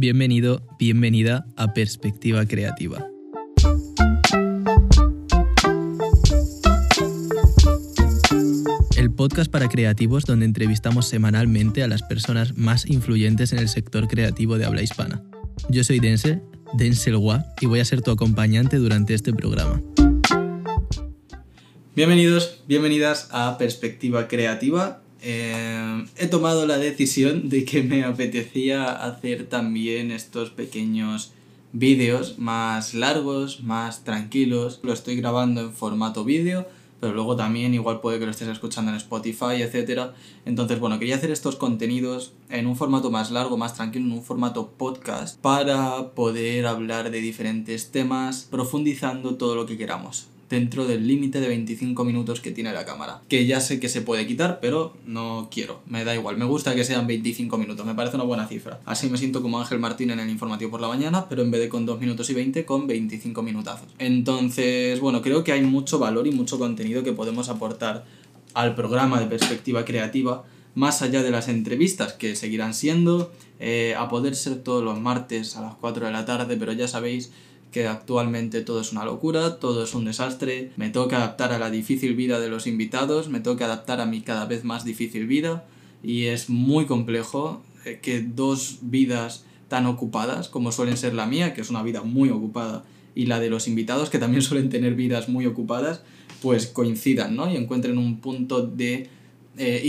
Bienvenido, bienvenida a Perspectiva Creativa. El podcast para creativos donde entrevistamos semanalmente a las personas más influyentes en el sector creativo de habla hispana. Yo soy Denzel, Denzel Gua, y voy a ser tu acompañante durante este programa. Bienvenidos, bienvenidas a Perspectiva Creativa. Eh, he tomado la decisión de que me apetecía hacer también estos pequeños vídeos más largos, más tranquilos. Lo estoy grabando en formato vídeo, pero luego también igual puede que lo estés escuchando en Spotify, etc. Entonces, bueno, quería hacer estos contenidos en un formato más largo, más tranquilo, en un formato podcast, para poder hablar de diferentes temas, profundizando todo lo que queramos dentro del límite de 25 minutos que tiene la cámara. Que ya sé que se puede quitar, pero no quiero, me da igual. Me gusta que sean 25 minutos, me parece una buena cifra. Así me siento como Ángel Martín en el informativo por la mañana, pero en vez de con 2 minutos y 20, con 25 minutazos. Entonces, bueno, creo que hay mucho valor y mucho contenido que podemos aportar al programa de perspectiva creativa más allá de las entrevistas que seguirán siendo, eh, a poder ser todos los martes a las 4 de la tarde, pero ya sabéis que actualmente todo es una locura, todo es un desastre, me toca adaptar a la difícil vida de los invitados, me toca adaptar a mi cada vez más difícil vida y es muy complejo eh, que dos vidas tan ocupadas como suelen ser la mía, que es una vida muy ocupada, y la de los invitados, que también suelen tener vidas muy ocupadas, pues coincidan, ¿no? Y encuentren un punto de eh,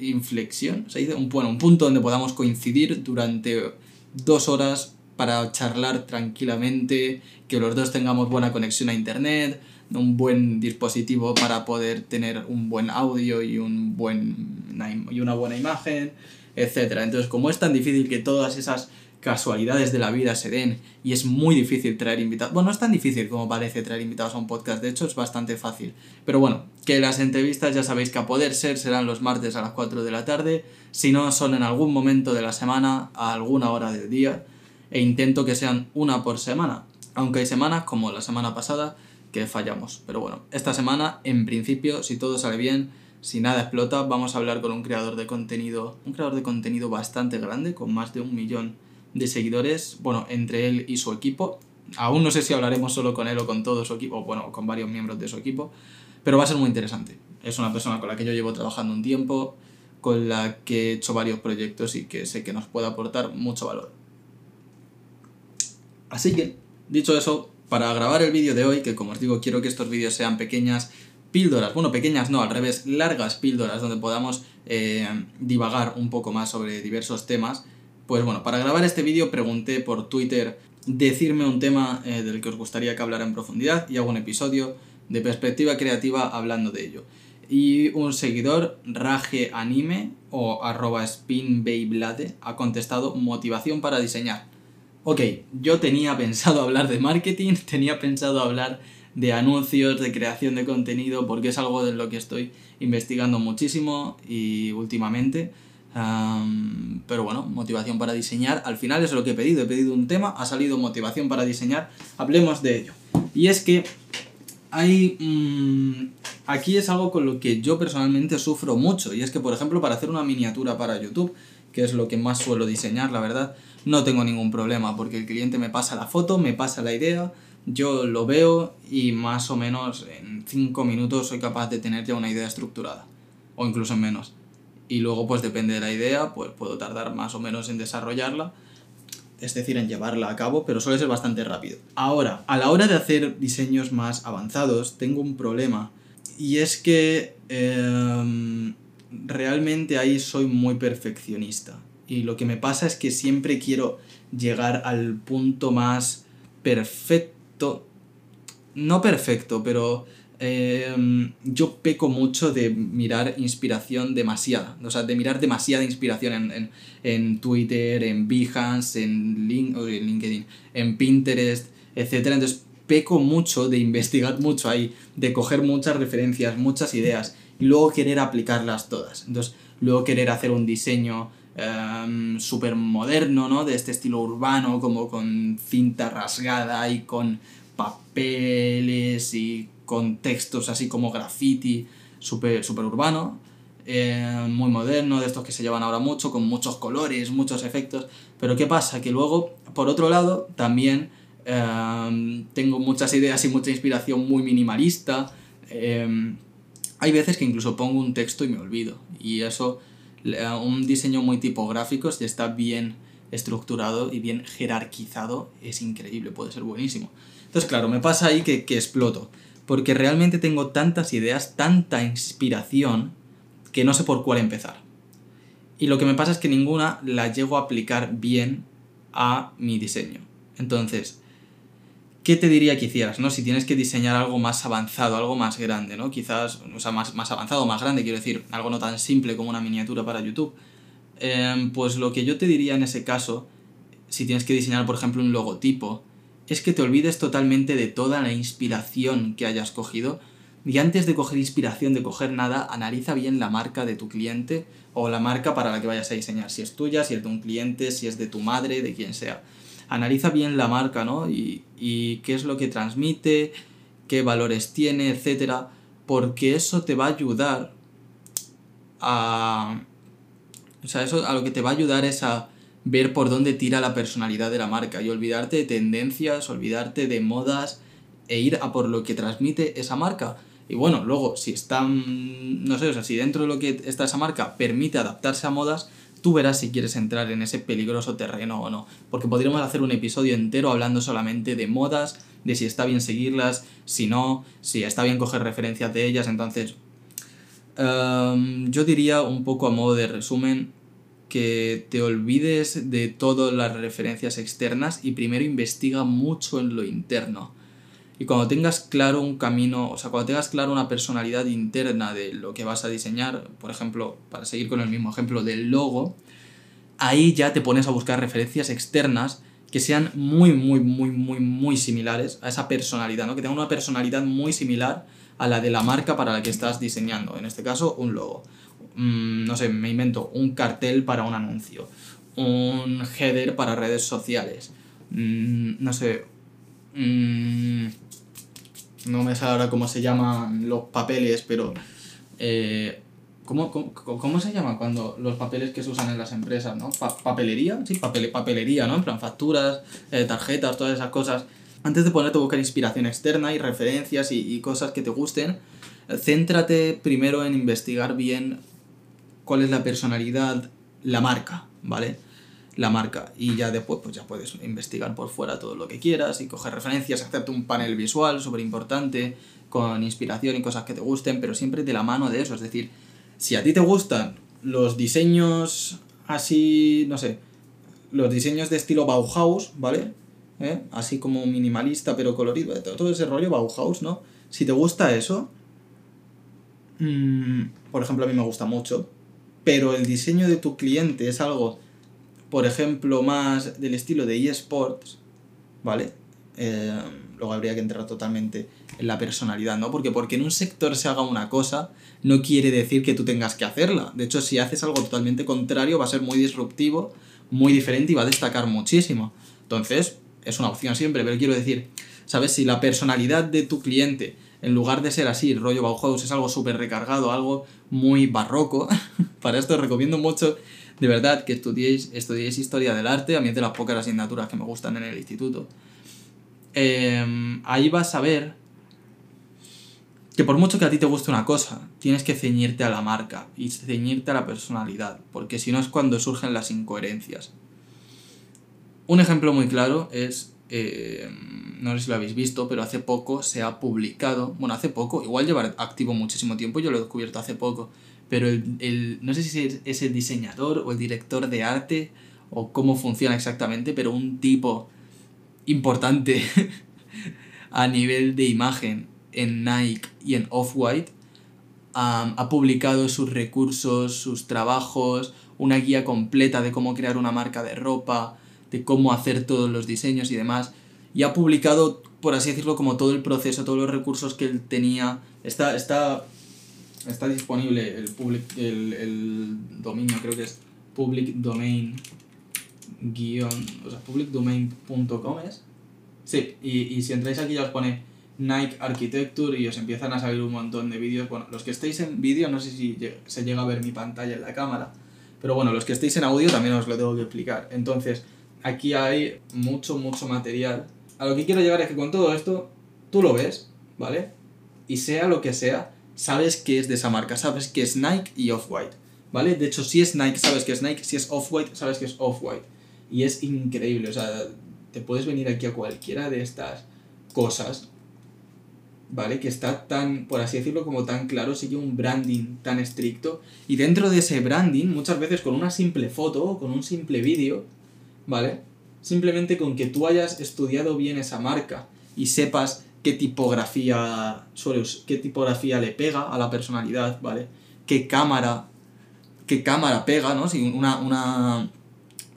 inflexión, ¿se dice? Bueno, un punto donde podamos coincidir durante dos horas para charlar tranquilamente, que los dos tengamos buena conexión a internet, un buen dispositivo para poder tener un buen audio y, un buen, y una buena imagen, etc. Entonces, como es tan difícil que todas esas casualidades de la vida se den y es muy difícil traer invitados. Bueno, no es tan difícil como parece traer invitados a un podcast, de hecho es bastante fácil. Pero bueno, que las entrevistas ya sabéis que a poder ser serán los martes a las 4 de la tarde, si no son en algún momento de la semana, a alguna hora del día e intento que sean una por semana, aunque hay semanas como la semana pasada que fallamos. Pero bueno, esta semana en principio, si todo sale bien, si nada explota, vamos a hablar con un creador de contenido, un creador de contenido bastante grande, con más de un millón de seguidores, bueno, entre él y su equipo. Aún no sé si hablaremos solo con él o con todo su equipo, bueno, con varios miembros de su equipo, pero va a ser muy interesante. Es una persona con la que yo llevo trabajando un tiempo, con la que he hecho varios proyectos y que sé que nos puede aportar mucho valor. Así que, dicho eso, para grabar el vídeo de hoy, que como os digo, quiero que estos vídeos sean pequeñas píldoras, bueno, pequeñas no, al revés, largas píldoras donde podamos eh, divagar un poco más sobre diversos temas, pues bueno, para grabar este vídeo pregunté por Twitter decirme un tema eh, del que os gustaría que hablara en profundidad y hago un episodio de perspectiva creativa hablando de ello. Y un seguidor, Rage Anime o arroba ha contestado motivación para diseñar ok, yo tenía pensado hablar de marketing, tenía pensado hablar de anuncios, de creación de contenido, porque es algo de lo que estoy investigando muchísimo y últimamente. pero bueno, motivación para diseñar. Al final es lo que he pedido. He pedido un tema, ha salido motivación para diseñar. Hablemos de ello. Y es que hay... Mm, aquí es algo con lo que yo personalmente sufro mucho. Y es que, por ejemplo, para hacer una miniatura para YouTube, que es lo que más suelo diseñar, la verdad, no tengo ningún problema porque el cliente me pasa la foto, me pasa la idea, yo lo veo y más o menos en 5 minutos soy capaz de tener ya una idea estructurada o incluso en menos. Y luego pues depende de la idea, pues puedo tardar más o menos en desarrollarla, es decir, en llevarla a cabo, pero suele ser bastante rápido. Ahora, a la hora de hacer diseños más avanzados, tengo un problema y es que em, realmente ahí soy muy perfeccionista. Y lo que me pasa es que siempre quiero llegar al punto más perfecto. No perfecto, pero em, yo peco mucho de mirar inspiración demasiada. O sea, de mirar demasiada inspiración en, Twitter, en Behance, en, en LinkedIn, en Pinterest, etc. Entonces peco mucho de investigar mucho ahí, de coger muchas referencias, muchas ideas y luego querer aplicarlas todas. Entonces, luego querer hacer un diseño um, súper moderno, ¿no? De este estilo urbano, como con cinta rasgada y con papeles y con textos así como graffiti, súper super urbano. eh, muy moderno, de estos que se llevan ahora mucho, con muchos colores, muchos efectos. Pero ¿qué pasa? Que luego, por otro lado, también eh, tengo muchas ideas y mucha inspiración muy minimalista. Eh, hay veces que incluso pongo un texto y me olvido. Y eso, un diseño muy tipográfico, si está bien estructurado y bien jerarquizado, es increíble, puede ser buenísimo. Entonces, claro, me pasa ahí que, que exploto. Porque realmente tengo tantas ideas, tanta inspiración, que no sé por cuál empezar. Y lo que me pasa es que ninguna la llego a aplicar bien a mi diseño. Entonces, ¿qué te diría que hicieras? ¿no? Si tienes que diseñar algo más avanzado, algo más grande, ¿no? Quizás, o sea, más, más avanzado, más grande, quiero decir, algo no tan simple como una miniatura para YouTube. Em, pues lo que yo te diría en ese caso, si tienes que diseñar, por ejemplo, un logotipo, es que te olvides totalmente de toda la inspiración que hayas cogido y antes de coger inspiración, de coger nada, analiza bien la marca de tu cliente o la marca para la que vayas a diseñar. Si es tuya, si es de un cliente, si es de tu madre, de quien sea. Analiza bien la marca, ¿no? Y, y qué es lo que transmite, qué valores tiene, etcétera, porque eso te va a ayudar a. O sea, eso a lo que te va a ayudar es a ver por dónde tira la personalidad de la marca y olvidarte de tendencias, olvidarte de modas e ir a por lo que transmite esa marca. Y bueno, luego, si están, no sé, o sea, si dentro de lo que está esa marca permite adaptarse a modas, tú verás si quieres entrar en ese peligroso terreno o no. Porque podríamos hacer un episodio entero hablando solamente de modas, de si está bien seguirlas, si no, si está bien coger referencias de ellas. Entonces, em, yo diría un poco a modo de resumen que te olvides de todas las referencias externas y primero investiga mucho en lo interno y cuando tengas claro un camino, o sea, cuando tengas claro una personalidad interna de lo que vas a diseñar, por ejemplo, para seguir con el mismo ejemplo del logo, ahí ya te pones a buscar referencias externas que sean muy, muy, muy, muy, muy similares a esa personalidad, ¿no? Que tengan una personalidad muy similar a la de la marca para la que estás diseñando. En este caso, un logo. Mm, no sé, me invento un cartel para un anuncio. Un header para redes sociales. Mm, no sé. Mm, no me sale ahora cómo se llaman los papeles, pero... Eh, ¿cómo, cómo, se llama cuando los papeles que se usan en las empresas, ¿no? ¿Papelería? Sí, papelería, ¿no? En plan facturas, eh, tarjetas, todas esas cosas. Antes de ponerte a buscar inspiración externa y referencias y, y cosas que te gusten, céntrate primero en investigar bien cuál es la personalidad, la marca, ¿vale? La marca y ya después pues ya puedes investigar por fuera todo lo que quieras y coger referencias, hacerte un panel visual súper importante con inspiración y cosas que te gusten, pero siempre de la mano de eso, es decir, si a ti te gustan los diseños así, no sé, los diseños de estilo Bauhaus, ¿vale? ¿Eh? Así como minimalista pero colorido, todo ese rollo Bauhaus, ¿no? Si te gusta eso, mmm, por ejemplo a mí me gusta mucho, pero el diseño de tu cliente es algo por ejemplo, más del estilo de eSports, ¿vale? Eh, luego habría que entrar totalmente en la personalidad, ¿no? Porque porque en un sector se haga una cosa no quiere decir que tú tengas que hacerla. De hecho, si haces algo totalmente contrario va a ser muy disruptivo, muy diferente y va a destacar muchísimo. Entonces, es una opción siempre, pero quiero decir, ¿sabes? Si la personalidad de tu cliente, en lugar de ser así, rollo Bauhaus, es algo súper recargado, algo muy barroco, para esto recomiendo mucho de verdad que estudiéis, estudiéis historia del arte, a mí es de las pocas asignaturas que me gustan en el instituto. Em, ahí vas a ver que por mucho que a ti te guste una cosa, tienes que ceñirte a la marca y ceñirte a la personalidad, porque si no es cuando surgen las incoherencias. Un ejemplo muy claro es, em, no sé si lo habéis visto, pero hace poco se ha publicado, bueno, hace poco, igual lleva activo muchísimo tiempo, yo lo he descubierto hace poco, pero el, no sé si es el diseñador o el director de arte o cómo funciona exactamente, pero un tipo importante a nivel de imagen en Nike y en Off-White ha publicado sus recursos, sus trabajos, una guía completa de cómo crear una marca de ropa, de cómo hacer todos los diseños y demás. Y ha publicado, por así decirlo, como todo el proceso, todos los recursos que él tenía. Está, está está disponible el, public, el, dominio, creo que es public domain guion, o sea, publicdomain.com es. Sí, y, y si entráis aquí ya os pone Nike Architecture y os empiezan a salir un montón de vídeos. Bueno, los que estéis en vídeo, no sé si se llega a ver mi pantalla en la cámara, pero bueno, los que estéis en audio también os lo tengo que explicar. Entonces, aquí hay mucho, mucho material. A lo que quiero llegar es que con todo esto, tú lo ves, ¿vale? Y sea lo que sea, sabes que es de esa marca, sabes que es Nike y Off-White, ¿vale? De hecho, si es Nike, sabes que es Nike, si es Off-White, sabes que es Off-White. Y es increíble, o sea, te puedes venir aquí a cualquiera de estas cosas ¿vale? Que está tan, por así decirlo, como tan claro, sigue un branding tan estricto. Y dentro de ese branding, muchas veces con una simple foto o con un simple vídeo, ¿vale? Simplemente con que tú hayas estudiado bien esa marca y sepas qué tipografía suele, qué tipografía le pega a la personalidad, ¿vale? Qué cámara, qué cámara pega, ¿no? Si una, una,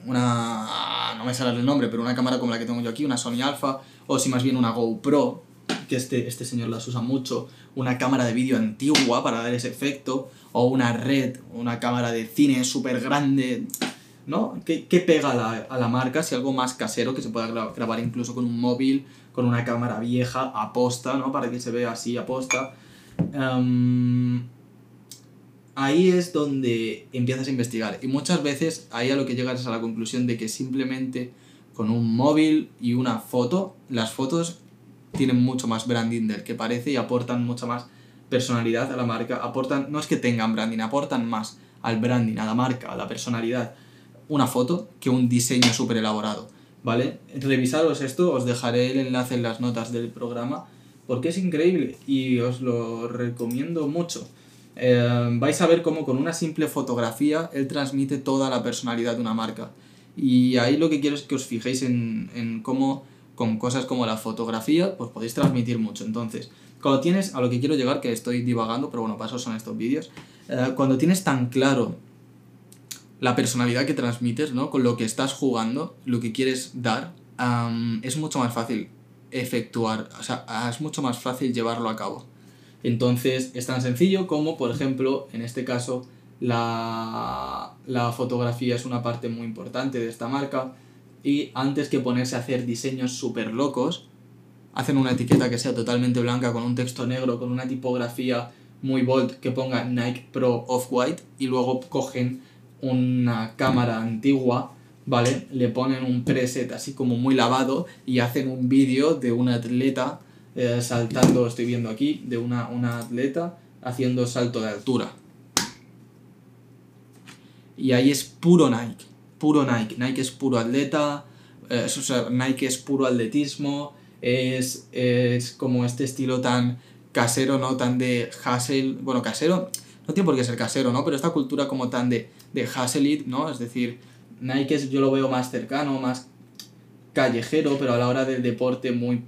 una, no me sale el nombre, pero una cámara como la que tengo yo aquí, una Sony Alpha, o si más bien una GoPro, que este, este señor las usa mucho, una cámara de vídeo antigua para dar ese efecto, o una red, una cámara de cine súper grande, ¿no? ¿Qué, pega a la, a la, marca si algo más casero que se pueda grabar incluso con un móvil, con una cámara vieja, aposta, ¿no? Para que se vea así, aposta. Um, ahí es donde empiezas a investigar. Y muchas veces ahí a lo que llegas es a la conclusión de que simplemente con un móvil y una foto, las fotos tienen mucho más branding del que parece y aportan mucha más personalidad a la marca. Aportan, no es que tengan branding, aportan más al branding, a la marca, a la personalidad, una foto que un diseño súper elaborado. ¿Vale? Revisaros esto, os dejaré el enlace en las notas del programa porque es increíble y os lo recomiendo mucho. Eh, vais a ver cómo con una simple fotografía él transmite toda la personalidad de una marca. Y ahí lo que quiero es que os fijéis en, en cómo con cosas como la fotografía, pues podéis transmitir mucho. Entonces, cuando tienes, a lo que quiero llegar, que estoy divagando, pero bueno, para eso son estos vídeos, eh, cuando tienes tan claro la personalidad que transmites, ¿no? Con lo que estás jugando, lo que quieres dar, es mucho más fácil efectuar, o sea, es mucho más fácil llevarlo a cabo. Entonces, es tan sencillo como, por ejemplo, en este caso, la, la fotografía es una parte muy importante de esta marca y antes que ponerse a hacer diseños súper locos, hacen una etiqueta que sea totalmente blanca con un texto negro, con una tipografía muy bold que ponga Nike Pro Off-White y luego cogen una cámara antigua, ¿vale? Le ponen un preset así como muy lavado y hacen un vídeo de un atleta eh, saltando, estoy viendo aquí, de una, una atleta haciendo salto de altura. Y ahí es puro Nike puro Nike. Nike es puro atleta, eh, o sea, Nike es puro atletismo, es, es como este estilo tan casero, ¿no? Tan de hustle, bueno, casero, no tiene por qué ser casero, ¿no? Pero esta cultura como tan de, de hustle ¿no? Es decir, Nike es, yo lo veo más cercano, más callejero, pero a la hora del deporte muy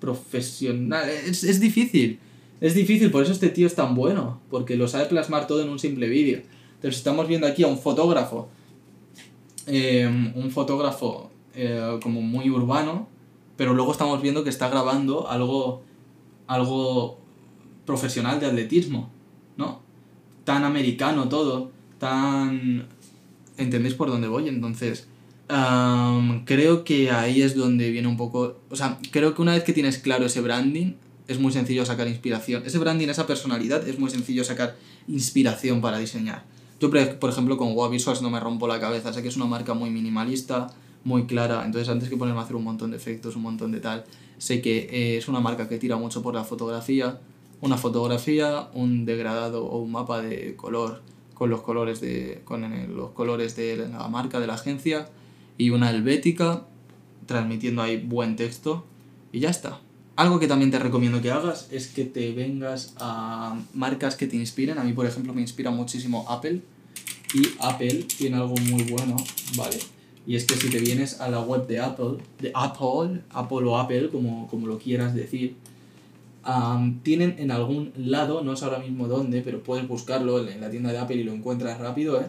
profesional. Es, es difícil, es difícil, por eso este tío es tan bueno, porque lo sabe plasmar todo en un simple vídeo. Entonces estamos viendo aquí a un fotógrafo Em, un fotógrafo eh, como muy urbano, pero luego estamos viendo que está grabando algo, algo profesional de atletismo, ¿no? Tan americano todo, tan... ¿Entendéis por dónde voy? Entonces, creo que ahí es donde viene un poco... O sea, creo que una vez que tienes claro ese branding, es muy sencillo sacar inspiración. Ese branding, esa personalidad, es muy sencillo sacar inspiración para diseñar. Yo, por ejemplo, con Wow no me rompo la cabeza. Sé que es una marca muy minimalista, muy clara. Entonces, antes que ponerme a hacer un montón de efectos, un montón de tal, sé que eh, es una marca que tira mucho por la fotografía. Una fotografía, un degradado o un mapa de color con los colores de, con los colores de la marca, de la agencia. Y una helvética, transmitiendo ahí buen texto. Y ya está. Algo que también te recomiendo que hagas es que te vengas a marcas que te inspiren. A mí, por ejemplo, me inspira muchísimo Apple. Y Apple tiene algo muy bueno, ¿vale? Y es que si te vienes a la web de Apple, de Apple, Apple o Apple, como, como lo quieras decir, tienen en algún lado, no sé ahora mismo dónde, pero puedes buscarlo en la tienda de Apple y lo encuentras rápido, ¿eh?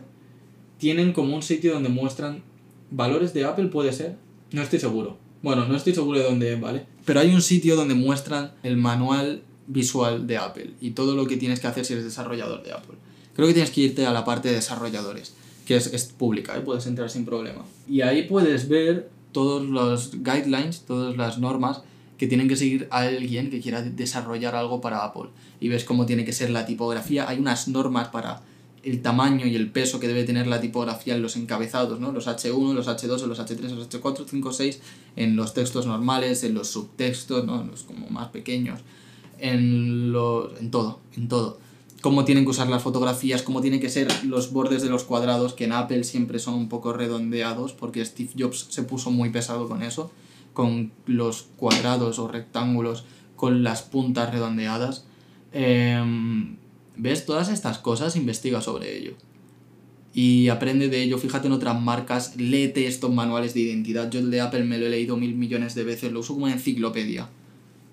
Tienen como un sitio donde muestran valores de Apple, puede ser. No estoy seguro. Bueno, no estoy seguro de dónde es, ¿vale? Pero hay un sitio donde muestran el manual visual de Apple y todo lo que tienes que hacer si eres desarrollador de Apple. Creo que tienes que irte a la parte de desarrolladores, que es, es pública, ¿eh? puedes entrar sin problema. Y ahí puedes ver todos los guidelines, todas las normas que tienen que seguir a alguien que quiera desarrollar algo para Apple. Y ves cómo tiene que ser la tipografía. Hay unas normas para el tamaño y el peso que debe tener la tipografía en los encabezados, ¿no? Los H1, los H2, los H3, los H4, 5, 6, en los textos normales, en los subtextos, ¿no? En los como más pequeños, en, los, en todo, en todo. Cómo tienen que usar las fotografías, cómo tienen que ser los bordes de los cuadrados, que en Apple siempre son un poco redondeados, porque Steve Jobs se puso muy pesado con eso con los cuadrados o rectángulos con las puntas redondeadas. Em, ¿Ves? Todas estas cosas, investiga sobre ello. Y aprende de ello, fíjate en otras marcas, léete estos manuales de identidad. Yo el de Apple me lo he leído mil millones de veces, lo uso como enciclopedia.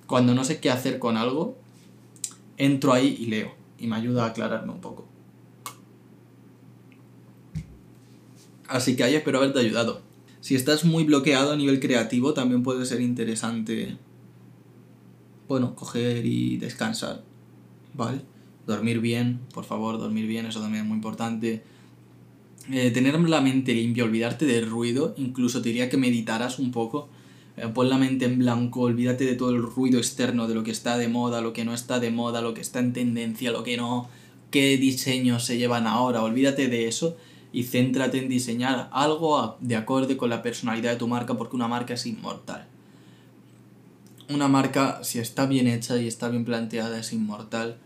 Cuando no sé qué hacer con algo, entro ahí y leo. Y me ayuda a aclararme un poco. Así que ahí espero haberte ayudado. Si estás muy bloqueado a nivel creativo, también puede ser interesante, bueno, coger y descansar, ¿vale? Dormir bien, por favor, dormir bien, eso también es muy importante. Eh, tener la mente limpia, olvidarte del ruido, incluso te diría que meditaras un poco. Eh, pon la mente en blanco, olvídate de todo el ruido externo, de lo que está de moda, lo que no está de moda, lo que está en tendencia, lo que no, qué diseños se llevan ahora, olvídate de eso y céntrate en diseñar algo de acorde con la personalidad de tu marca porque una marca es inmortal. Una marca, si está bien hecha y está bien planteada, es inmortal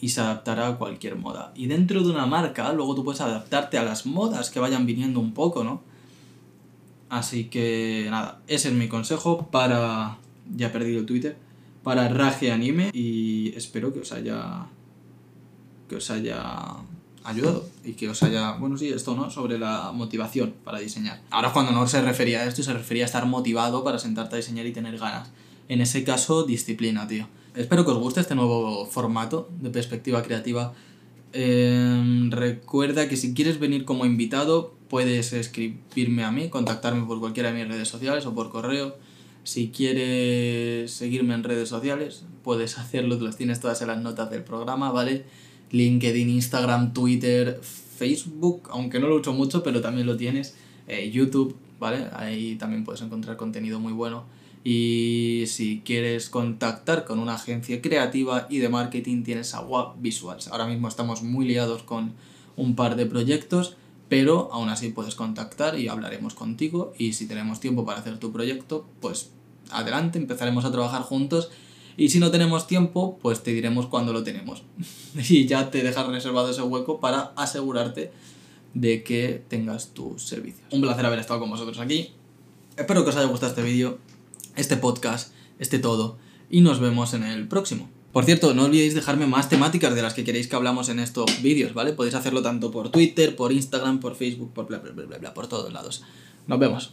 y se adaptará a cualquier moda. Y dentro de una marca, luego tú puedes adaptarte a las modas que vayan viniendo un poco, ¿no? Así que nada, ese es mi consejo para... Ya he perdido el Twitter. Para Rage Anime y espero que os haya... que os haya ayudado y que os haya, bueno, sí, esto, ¿no? Sobre la motivación para diseñar. Ahora cuando no se refería a esto, se refería a estar motivado para sentarte a diseñar y tener ganas. En ese caso, disciplina, tío. Espero que os guste este nuevo formato de perspectiva creativa. Em, recuerda que si quieres venir como invitado, puedes escribirme a mí, contactarme por cualquiera de mis redes sociales o por correo. Si quieres seguirme en redes sociales, puedes hacerlo, las tienes todas en las notas del programa, ¿vale? LinkedIn, Instagram, Twitter, Facebook, aunque no lo uso mucho, pero también lo tienes, eh, YouTube, ¿vale? Ahí también puedes encontrar contenido muy bueno. Y si quieres contactar con una agencia creativa y de marketing, tienes a WAP Visuals. Ahora mismo estamos muy liados con un par de proyectos, pero aún así puedes contactar y hablaremos contigo. Y si tenemos tiempo para hacer tu proyecto, pues adelante, empezaremos a trabajar juntos y si no tenemos tiempo, pues te diremos cuándo lo tenemos. y ya te dejas reservado ese hueco para asegurarte de que tengas tus servicios. Un placer haber estado con vosotros aquí. Espero que os haya gustado este vídeo, este podcast, este todo. Y nos vemos en el próximo. Por cierto, no olvidéis dejarme más temáticas de las que queréis que hablamos en estos vídeos, ¿vale? Podéis hacerlo tanto por Twitter, por Instagram, por Facebook, por bla bla bla bla, bla por todos lados. Nos vemos.